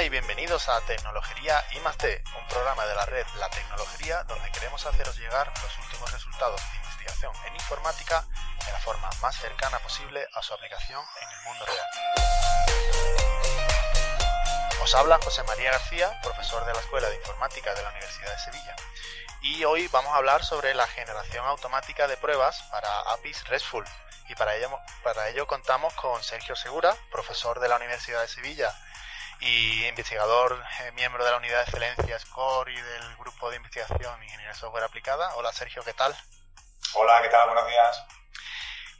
Y bienvenidos a Tecnología I un programa de la red La Tecnología donde queremos haceros llegar los últimos resultados de investigación en informática de la forma más cercana posible a su aplicación en el mundo real. Os habla José María García, profesor de la Escuela de Informática de la Universidad de Sevilla. Y hoy vamos a hablar sobre la generación automática de pruebas para APIs RESTful. Y para ello, para ello contamos con Sergio Segura, profesor de la Universidad de Sevilla y investigador, eh, miembro de la unidad de excelencia SCORE y del grupo de investigación Ingeniería Software Aplicada. Hola Sergio, ¿qué tal? Hola, ¿qué tal? Buenos días.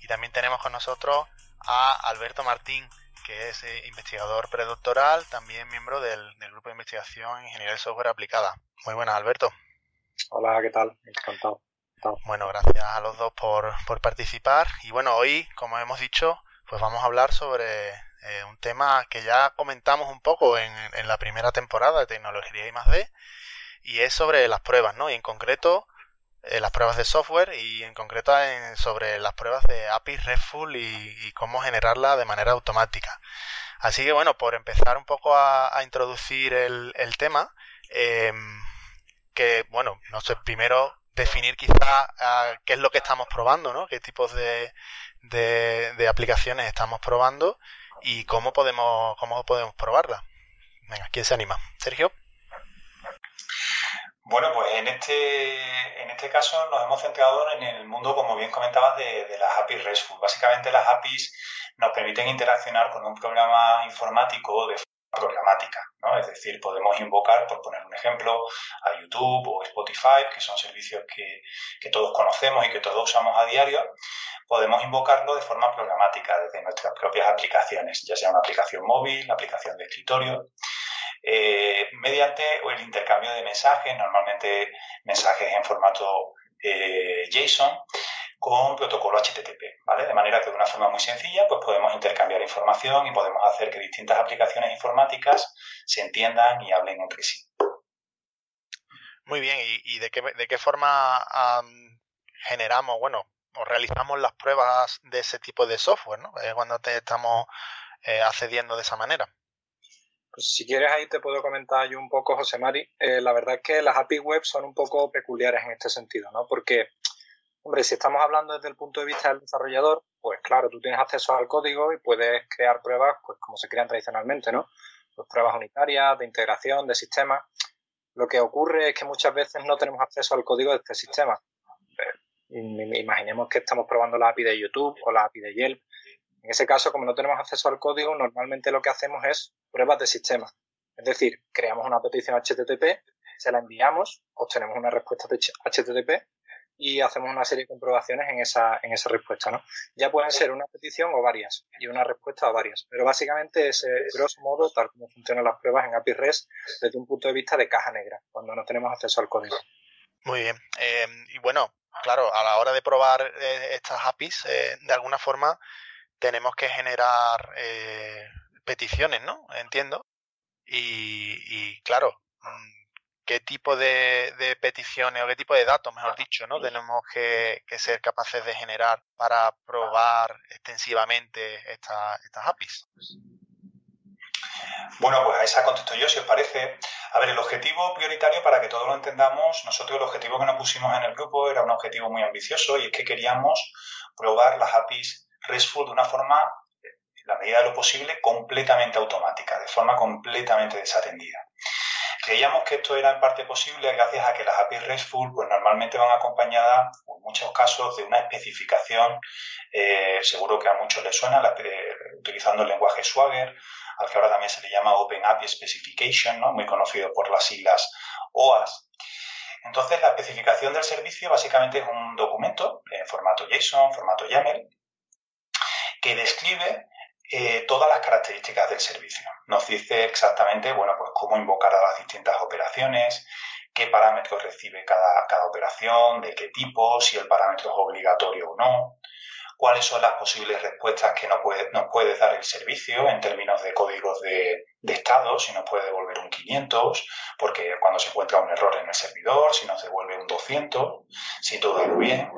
Y también tenemos con nosotros a Alberto Martín, que es eh, investigador predoctoral, también miembro del, grupo de investigación Ingeniería Software Aplicada. Muy buenas, Alberto. Hola, ¿qué tal? Encantado. Bueno, gracias a los dos por, por participar. Y bueno, hoy, como hemos dicho, pues vamos a hablar sobre eh, un tema que ya comentamos un poco en, en, la primera temporada de Tecnología y más D, y es sobre las pruebas, ¿no? Y en concreto, eh, las pruebas de software y en concreto sobre las pruebas de API RESTful y, cómo generarla de manera automática. Así que bueno, por empezar un poco a, introducir el, el tema, em, que bueno, no sé, primero definir quizá qué es lo que estamos probando, ¿no? Qué tipos de, de aplicaciones estamos probando y cómo podemos, cómo podemos probarla. Venga, ¿quién se anima? Sergio. Bueno, pues en este, en este caso nos hemos centrado en el mundo, como bien comentabas, de, las APIs RESTful. Básicamente las APIs nos permiten interaccionar con un programa informático de forma programática, ¿no? Es decir, podemos invocar, por poner un ejemplo, a YouTube o Spotify, que son servicios que, que todos conocemos y que todos usamos a diario, podemos invocarlo de forma programática desde nuestras propias aplicaciones, ya sea una aplicación móvil, una aplicación de escritorio, eh, mediante el intercambio de mensajes, normalmente mensajes en formato eh, JSON, con protocolo HTTP, ¿vale? De manera que de una forma muy sencilla, pues podemos intercambiar información y podemos hacer que distintas aplicaciones informáticas se entiendan y hablen entre sí. Muy bien, ¿y, de, qué, de qué forma generamos, bueno, o realizamos las pruebas de ese tipo de software, ¿no? Cuando te estamos eh, accediendo de esa manera. Pues si quieres ahí te puedo comentar yo un poco, José Mari. Eh, la verdad es que las API web son un poco peculiares en este sentido, ¿no? Porque, hombre, si estamos hablando desde el punto de vista del desarrollador, pues claro, tú tienes acceso al código y puedes crear pruebas, pues como se crean tradicionalmente, ¿no? Pues pruebas unitarias, de integración, de sistema. Lo que ocurre es que muchas veces no tenemos acceso al código de este sistema. Imaginemos que estamos probando la API de YouTube o la API de Yelp. En ese caso, como no tenemos acceso al código, normalmente lo que hacemos es pruebas de sistema. Es decir, creamos una petición HTTP, se la enviamos, obtenemos una respuesta de HTTP y hacemos una serie de comprobaciones en esa, en esa respuesta. ¿no? Ya pueden ser una petición o varias, y una respuesta o varias. Pero básicamente es, grosso modo, tal como funcionan las pruebas en API REST desde un punto de vista de caja negra, cuando no tenemos acceso al código. Muy bien. Eh, y bueno, claro, a la hora de probar eh, estas APIs, eh, de alguna forma tenemos que generar eh, peticiones, ¿no? Entiendo. Y, claro, mm, ¿qué tipo de, peticiones o qué tipo de datos, mejor dicho, ¿no? Tenemos que, ser capaces de generar para probar extensivamente estas APIs. Bueno, pues a esa contesto yo, si os parece. A ver, el objetivo prioritario, para que todos lo entendamos, nosotros el objetivo que nos pusimos en el grupo era un objetivo muy ambicioso y es que queríamos probar las APIs RESTful de una forma, en la medida de lo posible, completamente automática, de forma completamente desatendida. Creíamos que esto era en parte posible gracias a que las APIs RESTful pues, normalmente van acompañadas, en muchos casos, de una especificación, eh, seguro que a muchos les suena, utilizando el lenguaje Swagger, que ahora también se le llama Open API Specification, ¿no? muy conocido por las siglas OAS. Entonces, la especificación del servicio básicamente es un documento en formato JSON, formato YAML, que describe eh, todas las características del servicio. Nos dice exactamente, bueno, pues cómo invocar a las distintas operaciones, qué parámetros recibe cada, cada operación, de qué tipo, si el parámetro es obligatorio o no, cuáles son las posibles respuestas que nos puede, nos puede dar el servicio en términos de códigos de, estado, si nos puede devolver un 500, porque cuando se encuentra un error en el servidor, si nos devuelve un 200, si todo va bien.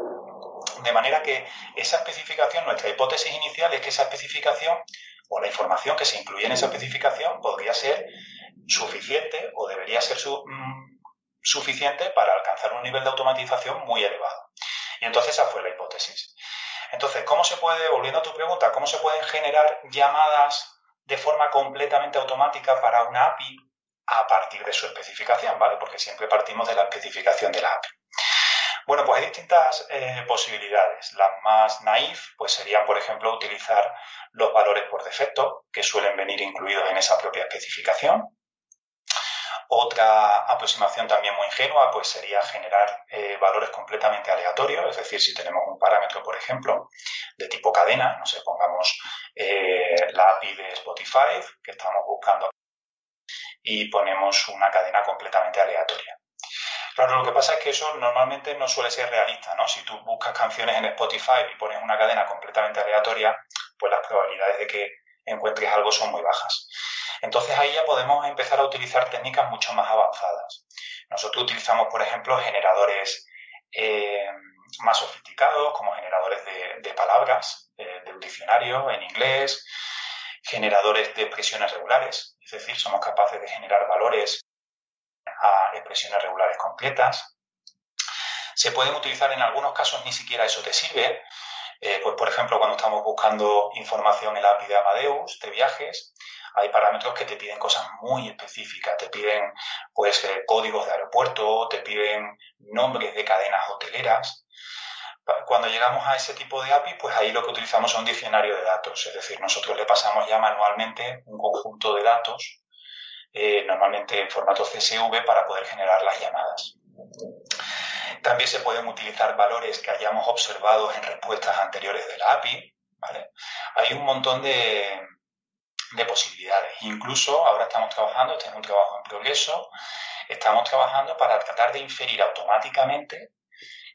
De manera que esa especificación, nuestra hipótesis inicial es que esa especificación o la información que se incluye en esa especificación podría ser suficiente o debería ser mm, suficiente para alcanzar un nivel de automatización muy elevado. Y entonces esa fue la hipótesis. Entonces, ¿cómo se puede, volviendo a tu pregunta, cómo se pueden generar llamadas de forma completamente automática para una API a partir de su especificación, ¿vale? Porque siempre partimos de la especificación de la API. Bueno, pues hay distintas eh, posibilidades. Las más naif, pues serían, por ejemplo, utilizar los valores por defecto, que suelen venir incluidos en esa propia especificación. Otra aproximación también muy ingenua pues sería generar eh, valores completamente aleatorios, es decir, si tenemos un parámetro, por ejemplo, de tipo cadena, no sé, pongamos eh, la API de Spotify que estamos buscando y ponemos una cadena completamente aleatoria. Claro, lo que pasa es que eso normalmente no suele ser realista, ¿no? Si tú buscas canciones en Spotify y pones una cadena completamente aleatoria, pues las probabilidades de que encuentres algo son muy bajas. Entonces ahí ya podemos empezar a utilizar técnicas mucho más avanzadas. Nosotros utilizamos, por ejemplo, generadores eh, más sofisticados, como generadores de, palabras, de un diccionario en inglés, generadores de expresiones regulares, es decir, somos capaces de generar valores a expresiones regulares completas. Se pueden utilizar en algunos casos, ni siquiera eso te sirve. Eh, pues, por ejemplo, cuando estamos buscando información en la API de Amadeus de viajes, hay parámetros que te piden cosas muy específicas, te piden pues eh, códigos de aeropuerto, te piden nombres de cadenas hoteleras. Cuando llegamos a ese tipo de API, pues ahí lo que utilizamos es un diccionario de datos, es decir, nosotros le pasamos ya manualmente un conjunto de datos, eh, normalmente en formato CSV, para poder generar las llamadas. También se pueden utilizar valores que hayamos observado en respuestas anteriores de la API. Hay un montón de, de posibilidades. Incluso ahora estamos trabajando, este es un trabajo en progreso, estamos trabajando para tratar de inferir automáticamente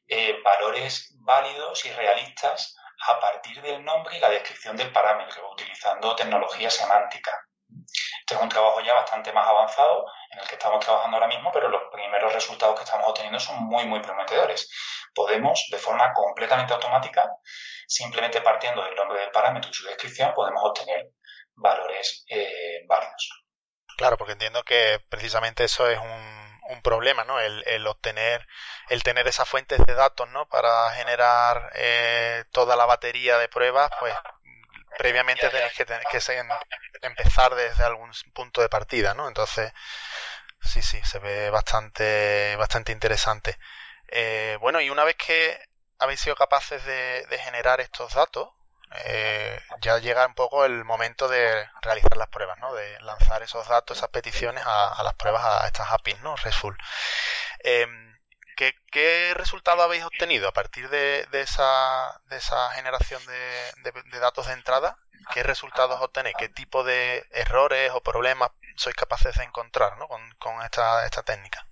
eh, valores válidos y realistas a partir del nombre y la descripción del parámetro, utilizando tecnología semántica. Este es un trabajo ya bastante más avanzado en el que estamos trabajando ahora mismo, pero los primeros resultados que estamos obteniendo son muy, muy prometedores. Podemos, de forma completamente automática, simplemente partiendo del nombre del parámetro y su descripción, podemos obtener valores eh. Claro, porque entiendo que precisamente eso es un, un problema, ¿no? El, el, obtener, el tener esas fuentes de datos, ¿no? Para generar eh, toda la batería de pruebas, pues previamente tenéis que, tener, que empezar desde algún punto de partida, ¿no? Entonces, sí, sí, se ve bastante, bastante interesante. Eh, bueno, y una vez que habéis sido capaces de, de generar estos datos, eh, ya llega un poco el momento de realizar las pruebas, ¿no? De lanzar esos datos, esas peticiones a, las pruebas, a estas APIs, ¿no? RESTful. Em, ¿qué, ¿qué, resultado habéis obtenido a partir de, esa, de esa generación de, de, datos de entrada? ¿Qué resultados obtenéis? ¿Qué tipo de errores o problemas sois capaces de encontrar ¿no? con, con esta, esta técnica?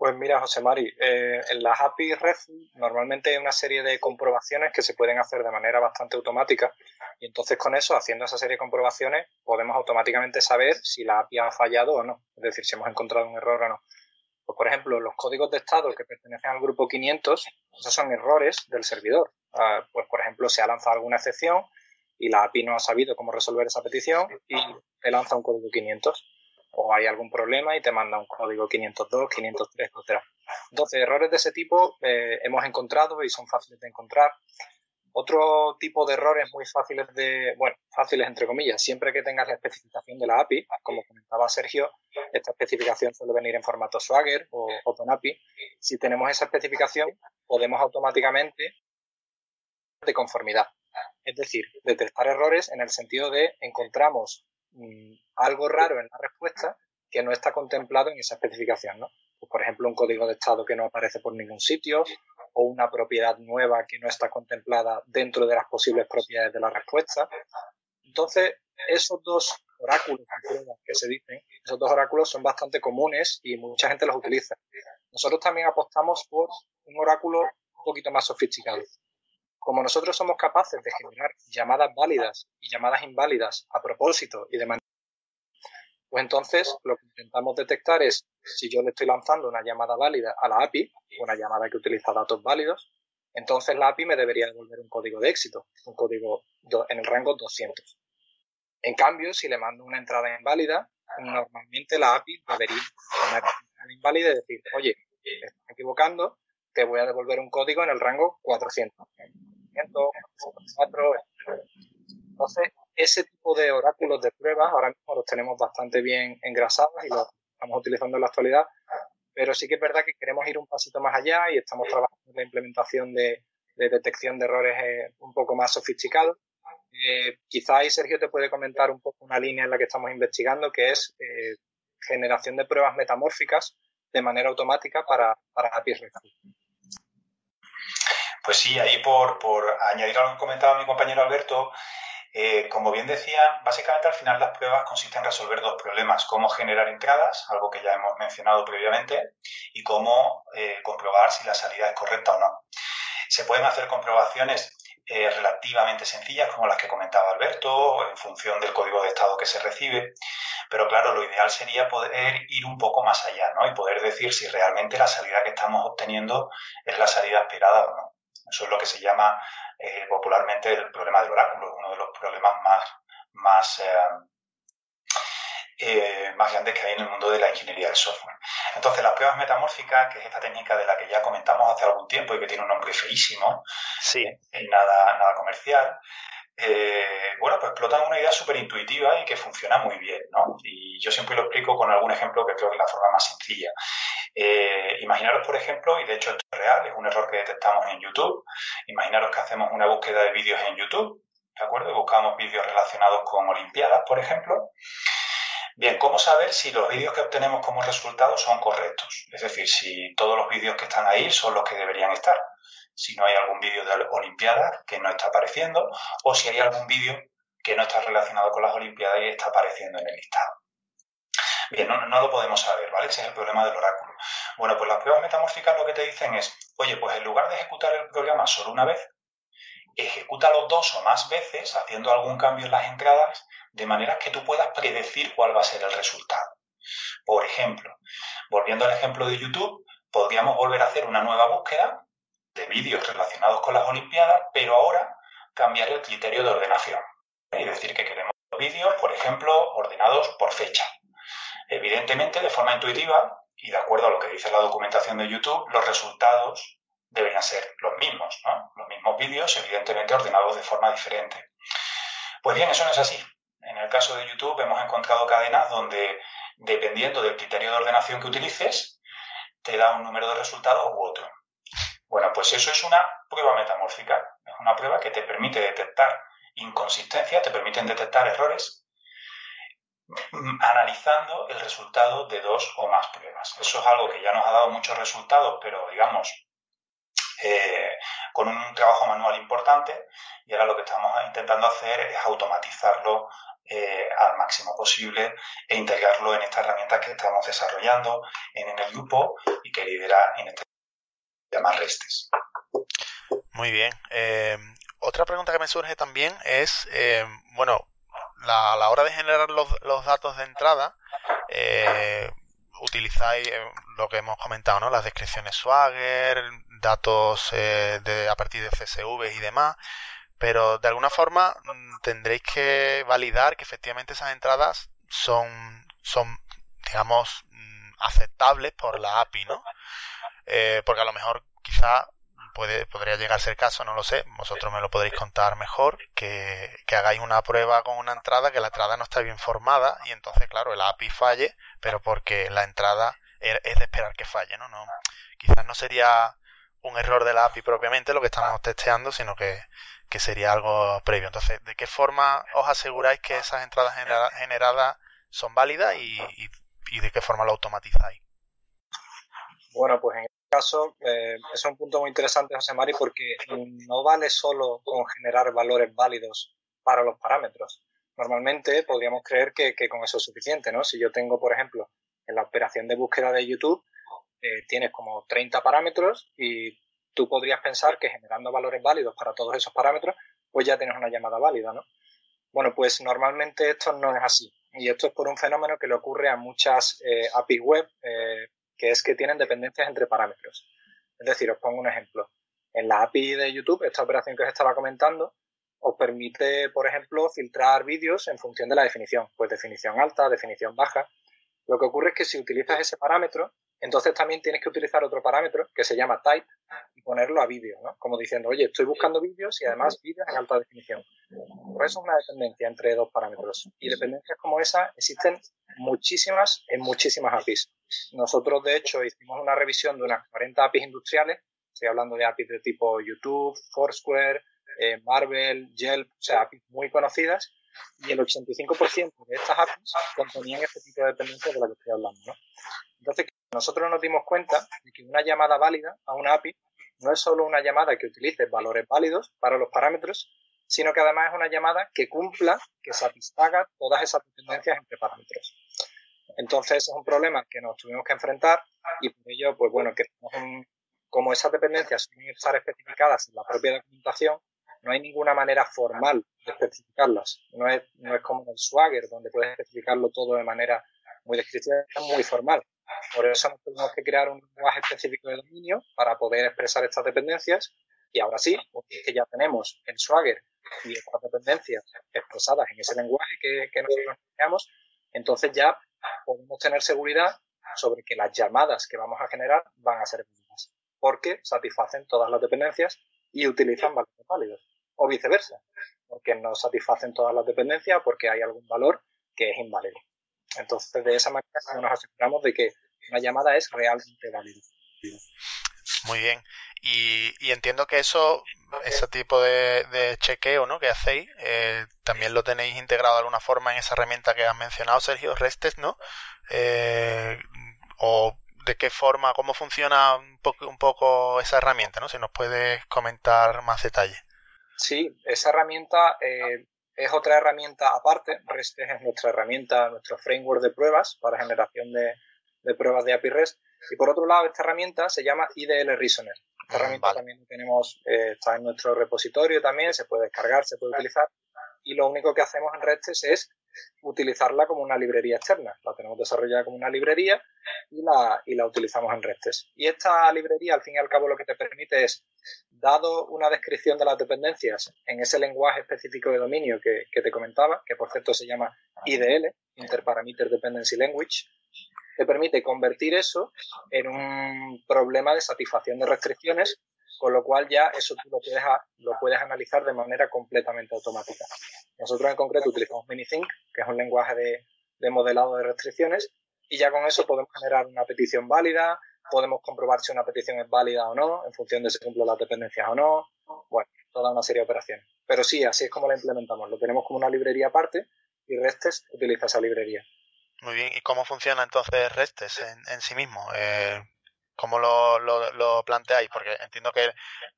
Pues mira, José Mari, eh, en las API REST normalmente hay una serie de comprobaciones que se pueden hacer de manera bastante automática y entonces con eso, haciendo esa serie de comprobaciones, podemos automáticamente saber si la API ha fallado o no, es decir, si hemos encontrado un error o no. Pues, por ejemplo, los códigos de estado que pertenecen al grupo 500, esos son errores del servidor. Ah, pues, por ejemplo, se ha lanzado alguna excepción y la API no ha sabido cómo resolver esa petición y te lanza un código 500 o hay algún problema y te manda un código 502, 503, etc. Entonces, errores de ese tipo eh, hemos encontrado y son fáciles de encontrar. Otro tipo de errores muy fáciles de, bueno, fáciles entre comillas, siempre que tengas la especificación de la API, como comentaba Sergio, esta especificación suele venir en formato Swagger o OpenAPI. Si tenemos esa especificación, podemos automáticamente de conformidad. Es decir, detectar errores en el sentido de encontramos algo raro en la respuesta que no está contemplado en esa especificación, ¿no? Pues, por ejemplo, un código de estado que no aparece por ningún sitio o una propiedad nueva que no está contemplada dentro de las posibles propiedades de la respuesta. Entonces, esos dos oráculos que se dicen, esos dos oráculos son bastante comunes y mucha gente los utiliza. Nosotros también apostamos por un oráculo un poquito más sofisticado. Como nosotros somos capaces de generar llamadas válidas y llamadas inválidas a propósito y de manera pues entonces lo que intentamos detectar es si yo le estoy lanzando una llamada válida a la API, una llamada que utiliza datos válidos, entonces la API me debería devolver un código de éxito, un código en el rango 200. En cambio, si le mando una entrada inválida, normalmente la API debería ser inválida y decir, oye, estás equivocando, te voy a devolver un código en el rango 400. 400 Entonces, ese tipo de oráculos de pruebas ahora mismo los tenemos bastante bien engrasados y los estamos utilizando en la actualidad, pero sí que es verdad que queremos ir un pasito más allá y estamos trabajando en la implementación de, detección de errores eh, un poco más sofisticados. Eh, quizá ahí Sergio te puede comentar un poco una línea en la que estamos investigando, que es eh, generación de pruebas metamórficas de manera automática para, para APIs RESTful. Pues sí, ahí por, por añadir a lo que comentaba mi compañero Alberto, eh, como bien decía, básicamente al final las pruebas consisten en resolver dos problemas, cómo generar entradas, algo que ya hemos mencionado previamente, y cómo eh, comprobar si la salida es correcta o no. Se pueden hacer comprobaciones eh, relativamente sencillas, como las que comentaba Alberto, en función del código de estado que se recibe, pero claro, lo ideal sería poder ir un poco más allá, ¿no? Y poder decir si realmente la salida que estamos obteniendo es la salida esperada o no. Eso es lo que se llama eh, popularmente el problema del oráculo, uno de los problemas más, más, eh, eh, más grandes que hay en el mundo de la ingeniería del software. Entonces, las pruebas metamórficas, que es esta técnica de la que ya comentamos hace algún tiempo y que tiene un nombre feísimo, sí. nada, nada comercial, bueno, pues explotan una idea súper intuitiva y que funciona muy bien, ¿no? Y yo siempre lo explico con algún ejemplo que creo que es la forma más sencilla. Eh, imaginaros, por ejemplo, y de hecho esto es real, es un error que detectamos en YouTube, imaginaros que hacemos una búsqueda de vídeos en YouTube, ¿de acuerdo? Y buscamos vídeos relacionados con Olimpiadas, por ejemplo. Bien, ¿cómo saber si los vídeos que obtenemos como resultado son correctos? Es decir, si todos los vídeos que están ahí son los que deberían estar. Si no hay algún vídeo de Olimpiadas que no está apareciendo, o si hay algún vídeo que no está relacionado con las Olimpiadas y está apareciendo en el listado. Bien, no, lo podemos saber, ¿vale? Ese es el problema del oráculo. Bueno, pues las pruebas metamórficas lo que te dicen es, oye, pues en lugar de ejecutar el programa solo una vez, ejecútalo dos o más veces haciendo algún cambio en las entradas de manera que tú puedas predecir cuál va a ser el resultado. Por ejemplo, volviendo al ejemplo de YouTube, podríamos volver a hacer una nueva búsqueda de vídeos relacionados con las Olimpiadas, pero ahora cambiar el criterio de ordenación. Y decir que queremos vídeos, por ejemplo, ordenados por fecha. Evidentemente, de forma intuitiva y de acuerdo a lo que dice la documentación de YouTube, los resultados deberían ser los mismos, ¿no? Los mismos vídeos, evidentemente ordenados de forma diferente. Pues bien, eso no es así. En el caso de YouTube hemos encontrado cadenas donde, dependiendo del criterio de ordenación que utilices, te da un número de resultados u otro. Bueno, pues eso es una prueba metamórfica. Es una prueba que te permite detectar inconsistencias, te permiten detectar errores analizando el resultado de dos o más pruebas. Eso es algo que ya nos ha dado muchos resultados, pero digamos, eh, con un trabajo manual importante y ahora lo que estamos intentando hacer es automatizarlo eh, al máximo posible e integrarlo en estas herramientas que estamos desarrollando en, el grupo y que lidera en este llama Restes. Muy bien. Eh, otra pregunta que me surge también es, bueno, la, a la hora de generar los, los datos de entrada, eh, utilizáis eh, lo que hemos comentado, ¿no? Las descripciones Swagger, datos eh, de, a partir de CSV y demás, pero de alguna forma mm, tendréis que validar que efectivamente esas entradas son, son digamos, mm, aceptables por la API, ¿no? Eh, porque a lo mejor quizá puede, podría llegar a ser caso, no lo sé, vosotros me lo podréis contar mejor, que, que hagáis una prueba con una entrada, que la entrada no está bien formada y entonces, claro, el API falle, pero porque la entrada er, es de esperar que falle, ¿no? no quizás no sería un error de la API propiamente lo que estamos testeando, sino que, que sería algo previo. Entonces, ¿de qué forma os aseguráis que esas entradas generadas son válidas y, y, y de qué forma lo automatizáis? Bueno, pues en caso, eh, es un punto muy interesante, José Mari, porque no vale solo con generar valores válidos para los parámetros. Normalmente podríamos creer que, con eso es suficiente, ¿no? Si yo tengo, por ejemplo, en la operación de búsqueda de YouTube, eh, tienes como 30 parámetros y tú podrías pensar que generando valores válidos para todos esos parámetros, pues ya tienes una llamada válida, ¿no? Bueno, pues normalmente esto no es así. Y esto es por un fenómeno que le ocurre a muchas eh, APIs web, eh, que es que tienen dependencias entre parámetros. Es decir, os pongo un ejemplo. En la API de YouTube, esta operación que os estaba comentando, os permite, por ejemplo, filtrar vídeos en función de la definición, pues definición alta, definición baja. Lo que ocurre es que si utilizas ese parámetro, entonces también tienes que utilizar otro parámetro que se llama type y ponerlo a vídeo, ¿no? Como diciendo, oye, estoy buscando vídeos y además vídeos en alta definición. Por eso es una dependencia entre dos parámetros. Y dependencias como esa existen muchísimas en muchísimas APIs. Nosotros, de hecho, hicimos una revisión de unas 40 APIs industriales. Estoy hablando de APIs de tipo YouTube, Foursquare, eh, Marvel, Yelp, o sea, APIs muy conocidas. Y el 85% de estas APIs contenían este tipo de dependencias de la que estoy hablando, ¿no? Entonces, nosotros nos dimos cuenta de que una llamada válida a una API no es solo una llamada que utilice valores válidos para los parámetros, sino que además es una llamada que cumpla, que satisfaga todas esas dependencias entre parámetros. Entonces, es un problema que nos tuvimos que enfrentar y por ello, pues bueno, que como esas dependencias suelen estar especificadas en la propia documentación, no hay ninguna manera formal de especificarlas. No es, no es como en el Swagger, donde puedes especificarlo todo de manera muy descriptiva, muy formal. Por eso tuvimos que crear un lenguaje específico de dominio para poder expresar estas dependencias. Y ahora sí, porque que ya tenemos el Swagger y estas dependencias expresadas en ese lenguaje que, que nosotros creamos, entonces ya podemos tener seguridad sobre que las llamadas que vamos a generar van a ser válidas, porque satisfacen todas las dependencias y utilizan valores válidos, o viceversa, porque no satisfacen todas las dependencias porque hay algún valor que es inválido. Entonces, de esa manera nos aseguramos de que una llamada es realmente válida. Muy bien. Y, entiendo que eso, ese tipo de, chequeo ¿no? que hacéis, eh, también lo tenéis integrado de alguna forma en esa herramienta que has mencionado, Sergio, Restes, ¿no? Eh, o de qué forma, cómo funciona un poco, un poco esa herramienta, ¿no? Si nos puedes comentar más detalle. Sí, esa herramienta eh, es otra herramienta aparte. REST es nuestra herramienta, nuestro framework de pruebas para generación de, pruebas de API REST. Y por otro lado, esta herramienta se llama IDL Reasoner. Esta herramienta también tenemos, eh, está en nuestro repositorio también, se puede descargar, se puede utilizar. Y lo único que hacemos en REST es utilizarla como una librería externa. La tenemos desarrollada como una librería y la, y la utilizamos en REST. Y esta librería, al fin y al cabo, lo que te permite es, dado una descripción de las dependencias en ese lenguaje específico de dominio que, que te comentaba, que por cierto se llama IDL, Interparameter Dependency Language, te permite convertir eso en un problema de satisfacción de restricciones con lo cual ya eso tú lo puedes, analizar de manera completamente automática. Nosotros en concreto utilizamos MiniThink, que es un lenguaje de, modelado de restricciones, y ya con eso podemos generar una petición válida, podemos comprobar si una petición es válida o no, en función de si cumplen las dependencias o no, bueno, toda una serie de operaciones. Pero sí, así es como la implementamos. Lo tenemos como una librería aparte y Restes utiliza esa librería. Muy bien, ¿y cómo funciona entonces Restes en, sí mismo? Eh, ¿Cómo lo, planteáis? Porque entiendo que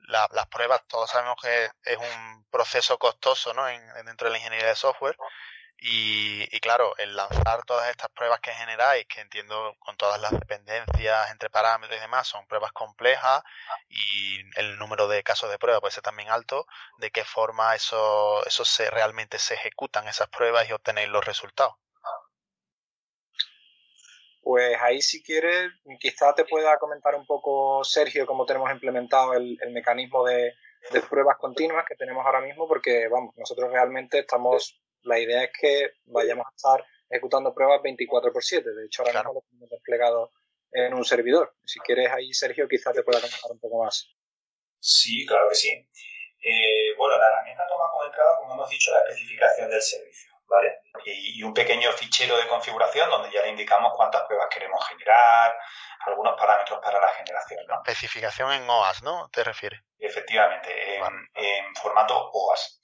las pruebas, todos sabemos que es un proceso costoso ¿no? En, dentro de la ingeniería de software. Y, claro, el lanzar todas estas pruebas que generáis, que entiendo con todas las dependencias entre parámetros y demás, son pruebas complejas y el número de casos de prueba puede ser también alto, ¿de qué forma eso, eso se, realmente se ejecutan esas pruebas y obtenéis los resultados? Pues ahí si quieres, quizá te pueda comentar un poco, Sergio, cómo tenemos implementado el, mecanismo de, pruebas continuas que tenemos ahora mismo, porque vamos, nosotros realmente estamos, la idea es que vayamos a estar ejecutando pruebas 24 por 7. De hecho, ahora mismo lo tenemos desplegado en un servidor. Si quieres ahí, Sergio, quizá te pueda comentar un poco más. Sí, claro que sí. Eh, bueno, la herramienta toma como entrada, como hemos dicho, la especificación del servicio. Y, un pequeño fichero de configuración donde ya le indicamos cuántas pruebas queremos generar, algunos parámetros para la generación. Especificación en OAS, ¿no? ¿Te refieres? Efectivamente, en, formato OAS.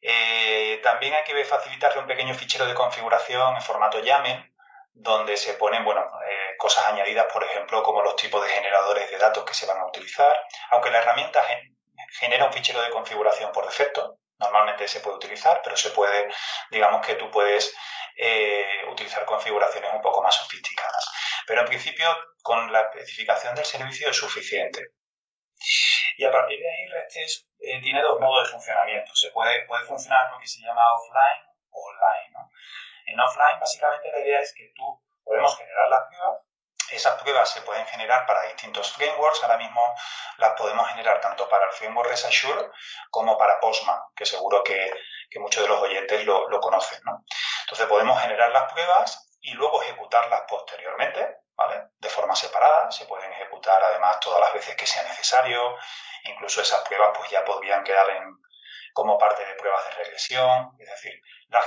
Eh, también hay que facilitarle un pequeño fichero de configuración en formato YAML, donde se ponen bueno, eh, cosas añadidas, por ejemplo, como los tipos de generadores de datos que se van a utilizar, aunque la herramienta genera un fichero de configuración por defecto, Normalmente se puede utilizar, pero se puede, digamos que tú puedes eh, utilizar configuraciones un poco más sofisticadas. Pero en principio, con la especificación del servicio es suficiente. Y a partir de ahí, Restes eh, tiene dos modos de funcionamiento. Se puede, puede funcionar lo que se llama offline o online. En offline, básicamente, la idea es que tú podemos generar las pruebas Esas pruebas se pueden generar para distintos frameworks. Ahora mismo las podemos generar tanto para el framework ResAssure como para Postman, que seguro que, muchos de los oyentes lo, lo conocen. ¿no? Entonces podemos generar las pruebas y luego ejecutarlas posteriormente, ¿vale? De forma separada. Se pueden ejecutar además todas las veces que sea necesario. Incluso esas pruebas pues ya podrían quedar en, como parte de pruebas de regresión. Es decir, la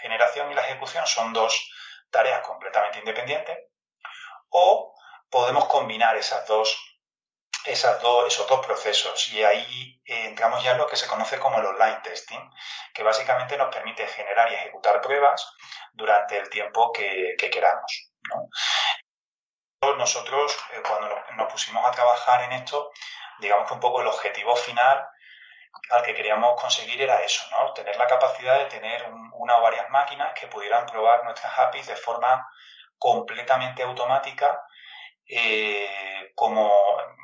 generación y la ejecución son dos tareas completamente independientes o podemos combinar esas dos, esos dos procesos y ahí eh, entramos ya en lo que se conoce como el online testing, que básicamente nos permite generar y ejecutar pruebas durante el tiempo que, queramos. Nosotros, eh, cuando nos pusimos a trabajar en esto, digamos que un poco el objetivo final al que queríamos conseguir era eso, ¿no? Tener la capacidad de tener una o varias máquinas que pudieran probar nuestras APIs de forma completamente automática, eh, como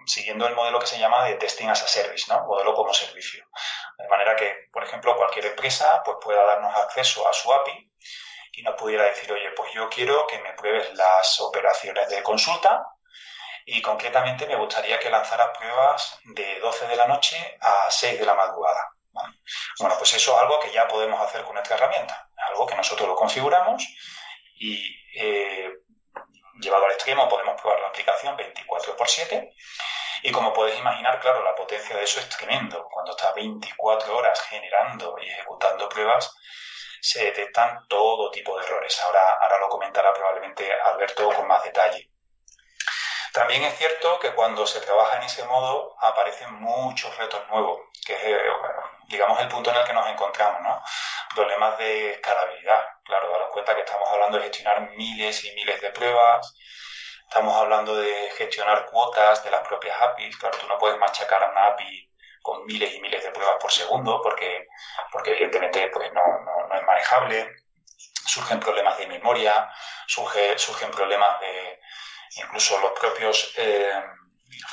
siguiendo el modelo que se llama de testing as a service, ¿no? Modelo como servicio. De manera que, por ejemplo, cualquier empresa pues, pueda darnos acceso a su API y nos pudiera decir, oye, pues yo quiero que me pruebes las operaciones de consulta y concretamente me gustaría que lanzara pruebas de 12 de la noche a 6 de la madrugada. Bueno, pues eso es algo que ya podemos hacer con nuestra herramienta, algo que nosotros lo configuramos y eh, llevado al extremo podemos probar la aplicación 24 por 7 y como puedes imaginar, claro, la potencia de eso es tremendo. Cuando está 24 horas generando y ejecutando pruebas, se detectan todo tipo de errores. Ahora, ahora lo comentará probablemente Alberto con más detalle. También es cierto que cuando se trabaja en ese modo aparecen muchos retos nuevos, que es, eh, digamos, el punto en el que nos encontramos, ¿no? Problemas de escalabilidad. Claro, cuenta que estamos hablando de gestionar miles y miles de pruebas, estamos hablando de gestionar cuotas de las propias APIs. Claro, tú no puedes machacar a una API con miles y miles de pruebas por segundo porque, porque evidentemente pues no, no, es manejable. Surgen problemas de memoria, surge, surgen problemas de, incluso los propios eh,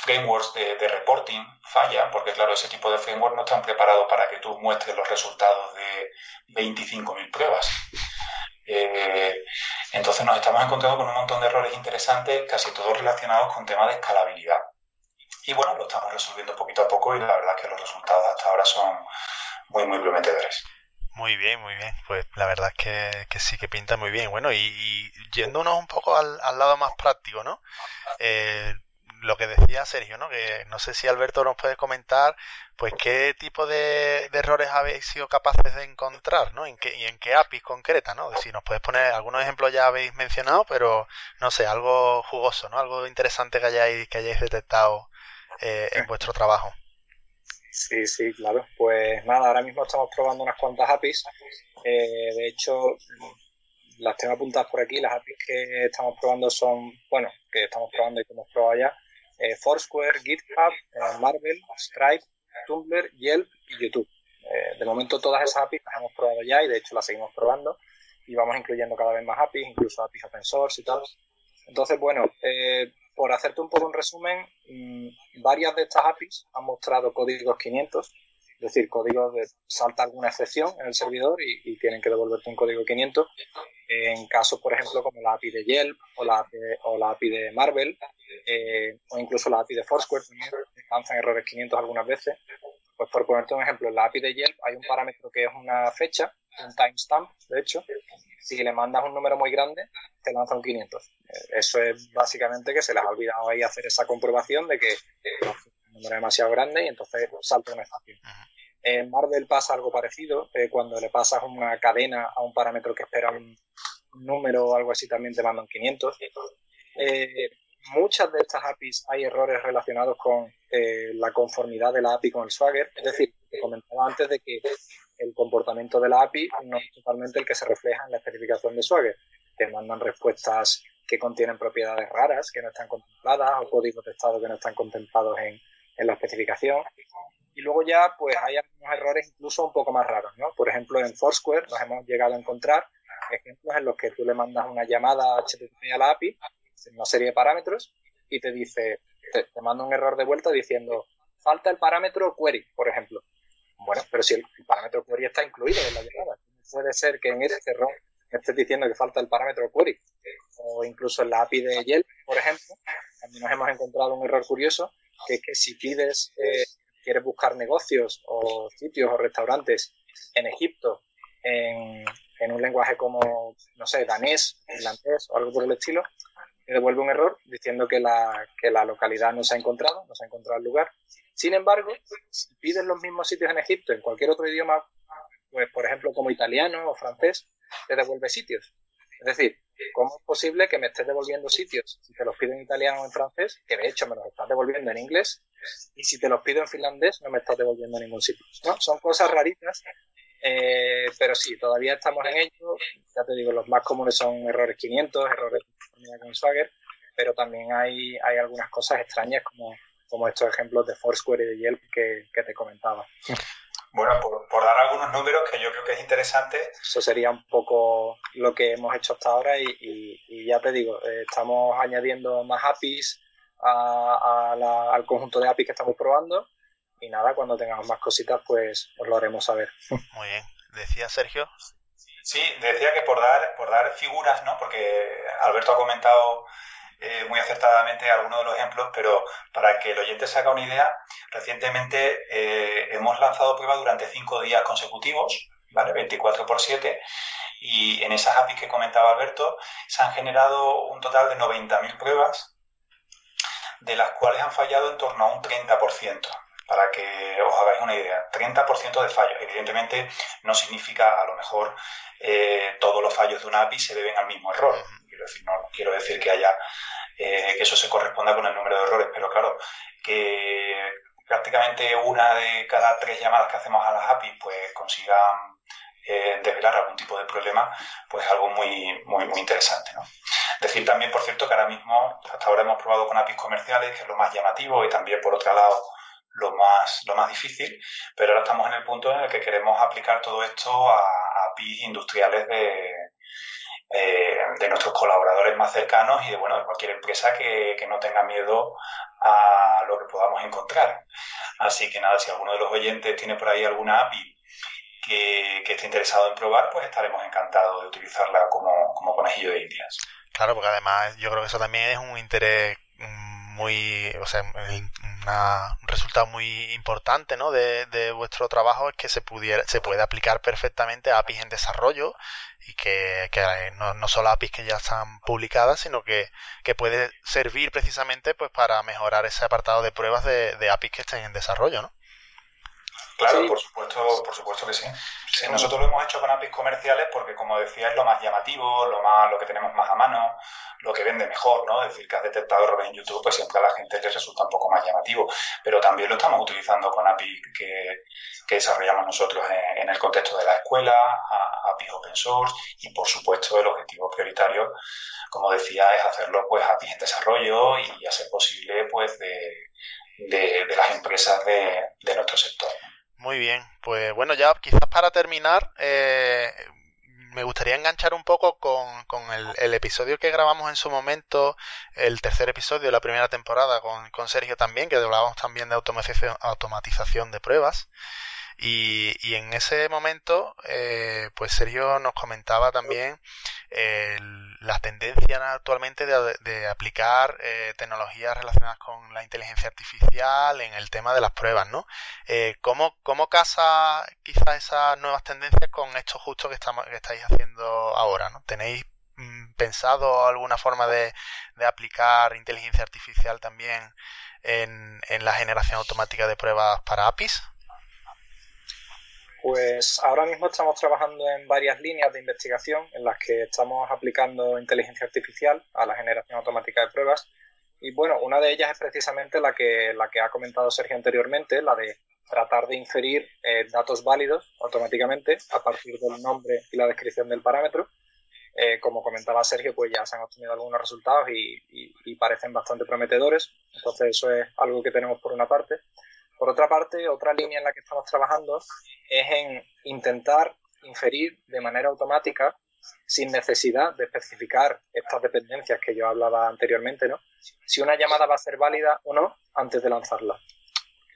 frameworks de, reporting fallan, porque claro, ese tipo de frameworks no están preparados para que tú muestres los resultados de 25.000 pruebas. Eh, entonces nos estamos encontrando con un montón de errores interesantes, casi todos relacionados con temas de escalabilidad. Y bueno, lo estamos resolviendo poquito a poco y la verdad es que los resultados hasta ahora son muy, muy prometedores. Muy bien, muy bien. Pues la verdad es que, sí que pinta muy bien. Bueno, y, yéndonos un poco al, lado más práctico, ¿no? Eh, lo que decía Sergio, ¿no? Que no sé si Alberto nos puede comentar, pues qué tipo de, errores habéis sido capaces de encontrar, ¿no? ¿En qué, y en qué APIs concreta, ¿no? Si nos puedes poner algunos ejemplos ya habéis mencionado, pero no sé, algo jugoso, ¿no? Algo interesante que hayáis, que hayáis detectado eh, en vuestro trabajo. Sí, sí, claro. Pues nada, ahora mismo estamos probando unas cuantas APIs. Eh, de hecho, las tengo apuntadas por aquí. Las APIs que estamos probando son, bueno, que estamos probando y que hemos probado ya, eh, Foursquare, GitHub, eh, Marvel, Stripe, Tumblr, Yelp y YouTube. de momento todas esas APIs las hemos probado ya y de hecho las seguimos probando y vamos incluyendo cada vez más APIs, incluso APIs open source y tal. Entonces, bueno, por hacerte un poco un resumen, mm, varias de estas APIs han mostrado códigos 500, es decir, códigos de salta alguna excepción en el servidor y, tienen que devolverte un código 500. En casos, por ejemplo, como la API de Yelp o la API, o la API de Marvel eh, o incluso la API de Foursquare, también lanzan errores 500 algunas veces. Pues por ponerte un ejemplo, en la API de Yelp hay un parámetro que es una fecha, un timestamp, de hecho. Si le mandas un número muy grande, te lanza un 500. Eso es básicamente que se les ha olvidado ahí hacer esa comprobación de que el número es demasiado grande y entonces salta una excepción. En Marvel pasa algo parecido. Eh, cuando le pasas una cadena a un parámetro que espera un, número o algo así, también te mandan 500. Eh, muchas de estas APIs hay errores relacionados con eh, la conformidad de la API con el Swagger. Es decir, te comentaba antes de que el comportamiento de la API no es totalmente el que se refleja en la especificación de Swagger. Te mandan respuestas que contienen propiedades raras que no están contempladas o códigos de estado que no están contemplados en, en la especificación. Y luego ya, pues hay algunos errores incluso un poco más raros, ¿no? Por ejemplo, en Foursquare nos hemos llegado a encontrar ejemplos en los que tú le mandas una llamada HTTP a la API una serie de parámetros y te dice, te, manda un error de vuelta diciendo, falta el parámetro query, por ejemplo. Bueno, pero si el, parámetro query está incluido en la llamada, puede ser que en ese error estés diciendo que falta el parámetro query. O incluso en la API de Yelp, por ejemplo, también nos hemos encontrado un error curioso, que es que si pides, eh, quieres buscar negocios o sitios o restaurantes en Egipto en, un lenguaje como, no sé, danés, irlandés o algo por el estilo, te devuelve un error diciendo que la, que la localidad no se ha encontrado, no se ha encontrado el lugar. Sin embargo, si pides los mismos sitios en Egipto en cualquier otro idioma, pues por ejemplo como italiano o francés, te devuelve sitios. Es decir, ¿cómo es posible que me estés devolviendo sitios si te los pido en italiano o en francés, que de hecho me los estás devolviendo en inglés, y si te los pido en finlandés no me estás devolviendo en ningún sitio? Son cosas raritas, eh, pero sí, todavía estamos en ello. Ya te digo, los más comunes son errores 500, errores con Swagger, pero también hay, hay algunas cosas extrañas como, como estos ejemplos de Foursquare y de Yelp que, que te comentaba. Bueno, por, dar algunos números que yo creo que es interesante. Eso sería un poco lo que hemos hecho hasta ahora y, ya te digo, eh, estamos añadiendo más APIs al conjunto de APIs que estamos probando y nada, cuando tengamos más cositas pues os lo haremos saber. Muy bien. Decía Sergio. Sí, decía que por dar, por dar figuras, ¿no? Porque Alberto ha comentado eh, muy acertadamente algunos de los ejemplos, pero para que el oyente se haga una idea, recientemente eh, hemos lanzado pruebas durante cinco días consecutivos, ¿vale? 24 por 7, y en esas APIs que comentaba Alberto se han generado un total de 90.000 pruebas, de las cuales han fallado en torno a un 30% para que os hagáis una idea. 30% de fallos. Evidentemente no significa a lo mejor eh, todos los fallos de una API se deben al mismo error. Quiero decir, no quiero decir eh, que eso se corresponda con el número de errores, pero claro, que prácticamente una de cada tres llamadas que hacemos a las APIs pues consigan eh, desvelar algún tipo de problema, pues algo muy, muy, muy interesante. ¿no? Decir también, por cierto, que ahora mismo, hasta ahora hemos probado con APIs comerciales, que es lo más llamativo, y también, por otro lado, lo más, lo más difícil, pero ahora estamos en el punto en el que queremos aplicar todo esto a, a APIs industriales de, eh, de nuestros colaboradores más cercanos y de, bueno, de cualquier empresa que, no tenga miedo a lo que podamos encontrar. Así que nada, si alguno de los oyentes tiene por ahí alguna API que, esté interesado en probar, pues estaremos encantados de utilizarla como, como conejillo de indias. Claro, porque además yo creo que eso también es un interés muy, o sea, resultado muy importante ¿no? de, vuestro trabajo es que se pudiera, se puede aplicar perfectamente a APIs en desarrollo y que, que no, no, solo APIs que ya están publicadas, sino que, que, puede servir precisamente pues para mejorar ese apartado de pruebas de, de APIs que estén en desarrollo, ¿no? Claro, por supuesto, por supuesto que sí. sí. Nosotros lo hemos hecho con APIs comerciales porque, como decía, es lo más llamativo, lo más, lo que tenemos más a mano, lo que vende mejor, ¿no? Es decir, que has detectado errores en YouTube, pues siempre a la gente les resulta un poco más llamativo. Pero también lo estamos utilizando con APIs que, que desarrollamos nosotros en, el contexto de la escuela, APIs open source y, por supuesto, el objetivo prioritario, como decía, es hacerlo pues APIs en desarrollo y, a ser posible, pues, de, de, de las empresas de, de nuestro sector. Muy bien, pues bueno, ya quizás para terminar, eh, me gustaría enganchar un poco con, el, episodio que grabamos en su momento, el tercer episodio de la primera temporada con, con Sergio también, que hablábamos también de automatización de pruebas. Y, y en ese momento, eh, pues Sergio nos comentaba también eh, la tendencia actualmente de, aplicar eh, tecnologías relacionadas con la inteligencia artificial en el tema de las pruebas, ¿no? Eh, ¿cómo, ¿Cómo casa quizás esas nuevas tendencias con esto justo que, estamos, que estáis haciendo ahora, ¿no? ¿Tenéis mm, pensado alguna forma de, aplicar inteligencia artificial también en la generación automática de pruebas para APIs? Pues ahora mismo estamos trabajando en varias líneas de investigación en las que estamos aplicando inteligencia artificial a la generación automática de pruebas. Y bueno, una de ellas es precisamente la que, la que ha comentado Sergio anteriormente, la de tratar de inferir eh, datos válidos automáticamente a partir del nombre y la descripción del parámetro. Eh, como comentaba Sergio, pues ya se han obtenido algunos resultados y, y parecen bastante prometedores. Entonces eso es algo que tenemos por una parte. Por otra parte, otra línea en la que estamos trabajando es en intentar inferir de manera automática, sin necesidad de especificar estas dependencias que yo hablaba anteriormente, ¿no? Si una llamada va a ser válida o no antes de lanzarla.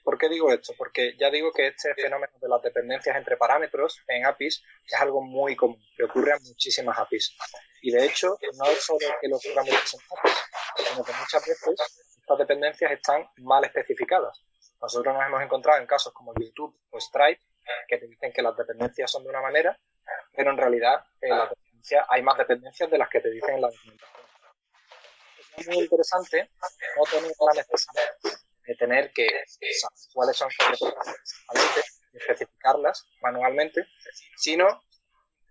¿Por qué digo esto? Porque ya digo que este fenómeno de las dependencias entre parámetros en APIs es algo muy común, que ocurre en muchísimas APIs. Y de hecho, no es solo que lo ocurra en muchísimas APIs, sino que muchas veces estas dependencias están mal especificadas. Nosotros nos hemos encontrado en casos como YouTube o Stripe que te dicen que las dependencias son de una manera, pero en realidad la hay más dependencias de las que te dicen en la documentación. Es muy interesante no tener la necesidad de tener que saber cuáles son las y especificarlas manualmente, sino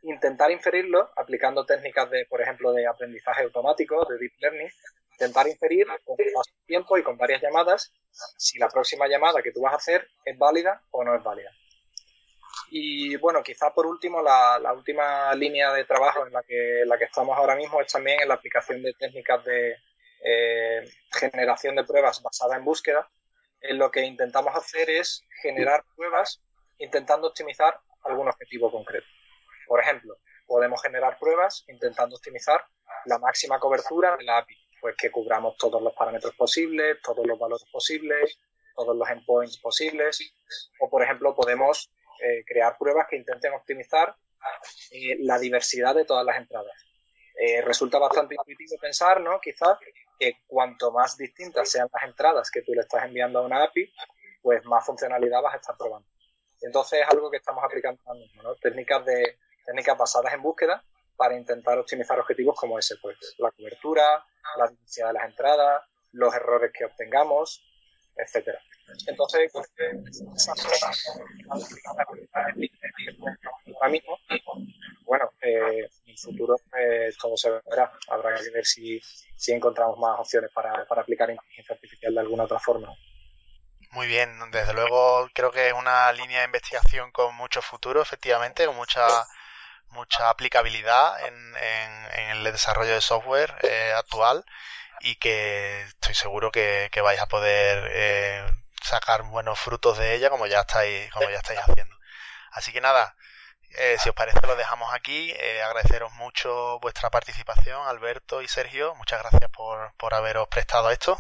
intentar inferirlo aplicando técnicas de, por ejemplo, de aprendizaje automático, de deep learning, intentar inferir con más tiempo y con varias llamadas si la próxima llamada que tú vas a hacer es válida o no es válida. Y bueno, quizá por último, la, última línea de trabajo en la, que, la que estamos ahora mismo es también en la aplicación de técnicas de eh, generación de pruebas basada en búsqueda. En lo que intentamos hacer es generar pruebas intentando optimizar algún objetivo concreto. Por ejemplo, podemos generar pruebas intentando optimizar la máxima cobertura de la API, pues que cubramos todos los parámetros posibles, todos los valores posibles, todos los endpoints posibles. O, por ejemplo, podemos eh, crear pruebas que intenten optimizar eh, la diversidad de todas las entradas. Eh, resulta bastante intuitivo pensar, ¿no? Quizás que cuanto más distintas sean las entradas que tú le estás enviando a una API, pues más funcionalidad vas a estar probando. Entonces es algo que estamos aplicando ahora mismo, ¿no? Técnicas, de, técnicas basadas en búsqueda para intentar optimizar objetivos como ese, pues la cobertura, la diversidad de las entradas, los errores que obtengamos, etcétera. Entonces, ahora mismo, bueno, eh, en el futuro eh, todo se verá. Habrá que ver si, si encontramos más opciones para, para aplicar inteligencia artificial de alguna otra forma. Muy bien, desde luego creo que es una línea de investigación con mucho futuro, efectivamente, con mucha mucha aplicabilidad en, en, el desarrollo de software eh, actual y que estoy seguro que, vais a poder eh, sacar buenos frutos de ella como ya estáis, como ya estáis haciendo. Así que nada, eh, si os parece lo dejamos aquí. Eh, agradeceros mucho vuestra participación, Alberto y Sergio. Muchas gracias por, por haberos prestado esto.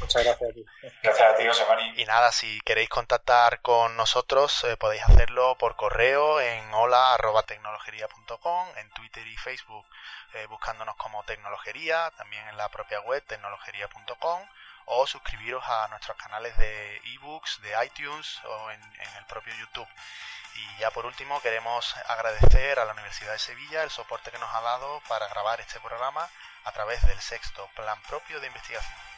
Muchas gracias a ti. Gracias a ti, José María. Y nada, si queréis contactar con nosotros, eh, podéis hacerlo por correo en hola.tecnologería.com, en Twitter y Facebook buscándonos como Tecnologería, también en la propia web tecnologería.com o suscribiros a nuestros canales de ebooks, de iTunes o en, el propio YouTube. Y ya por último queremos agradecer a la Universidad de Sevilla el soporte que nos ha dado para grabar este programa a través del sexto plan propio de investigación.